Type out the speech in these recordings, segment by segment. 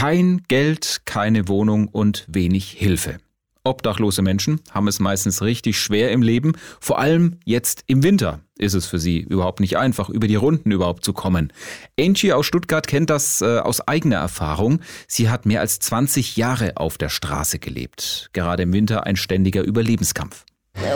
Kein Geld, keine Wohnung und wenig Hilfe. Obdachlose Menschen haben es meistens richtig schwer im Leben. Vor allem jetzt im Winter ist es für sie überhaupt nicht einfach, über die Runden überhaupt zu kommen. Angie aus Stuttgart kennt das äh, aus eigener Erfahrung. Sie hat mehr als 20 Jahre auf der Straße gelebt. Gerade im Winter ein ständiger Überlebenskampf.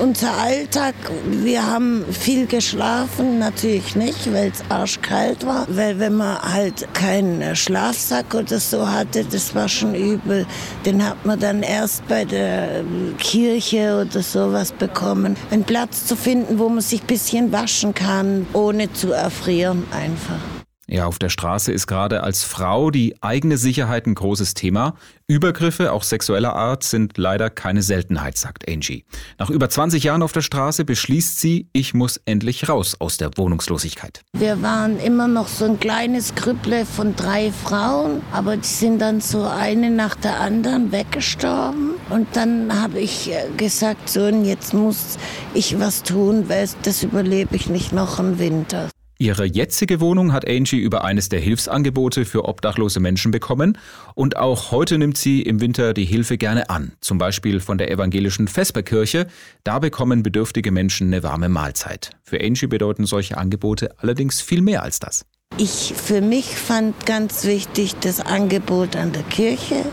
Unser Alltag, wir haben viel geschlafen, natürlich nicht, weil es arschkalt war. Weil wenn man halt keinen Schlafsack oder so hatte, das war schon übel. Den hat man dann erst bei der Kirche oder sowas bekommen. Einen Platz zu finden, wo man sich ein bisschen waschen kann, ohne zu erfrieren einfach. Ja, auf der Straße ist gerade als Frau die eigene Sicherheit ein großes Thema. Übergriffe, auch sexueller Art, sind leider keine Seltenheit, sagt Angie. Nach über 20 Jahren auf der Straße beschließt sie, ich muss endlich raus aus der Wohnungslosigkeit. Wir waren immer noch so ein kleines Krüpple von drei Frauen, aber die sind dann so eine nach der anderen weggestorben. Und dann habe ich äh, gesagt, so, jetzt muss ich was tun, weil das überlebe ich nicht noch im Winter. Ihre jetzige Wohnung hat Angie über eines der Hilfsangebote für obdachlose Menschen bekommen und auch heute nimmt sie im Winter die Hilfe gerne an, zum Beispiel von der evangelischen Vesperkirche. Da bekommen bedürftige Menschen eine warme Mahlzeit. Für Angie bedeuten solche Angebote allerdings viel mehr als das. Ich für mich fand ganz wichtig das Angebot an der Kirche.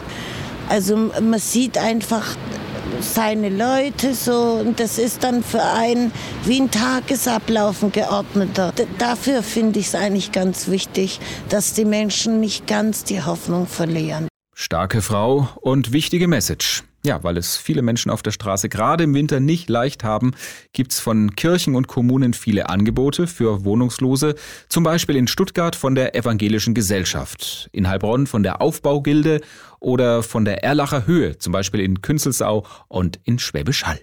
Also man sieht einfach, seine Leute so und das ist dann für einen wie ein Tagesablauf ein geordneter. D dafür finde ich es eigentlich ganz wichtig, dass die Menschen nicht ganz die Hoffnung verlieren. Starke Frau und wichtige Message. Ja, weil es viele Menschen auf der Straße gerade im Winter nicht leicht haben, gibt's von Kirchen und Kommunen viele Angebote für Wohnungslose, zum Beispiel in Stuttgart von der Evangelischen Gesellschaft, in Heilbronn von der Aufbaugilde oder von der Erlacher Höhe, zum Beispiel in Künzelsau und in Schwäbisch Hall.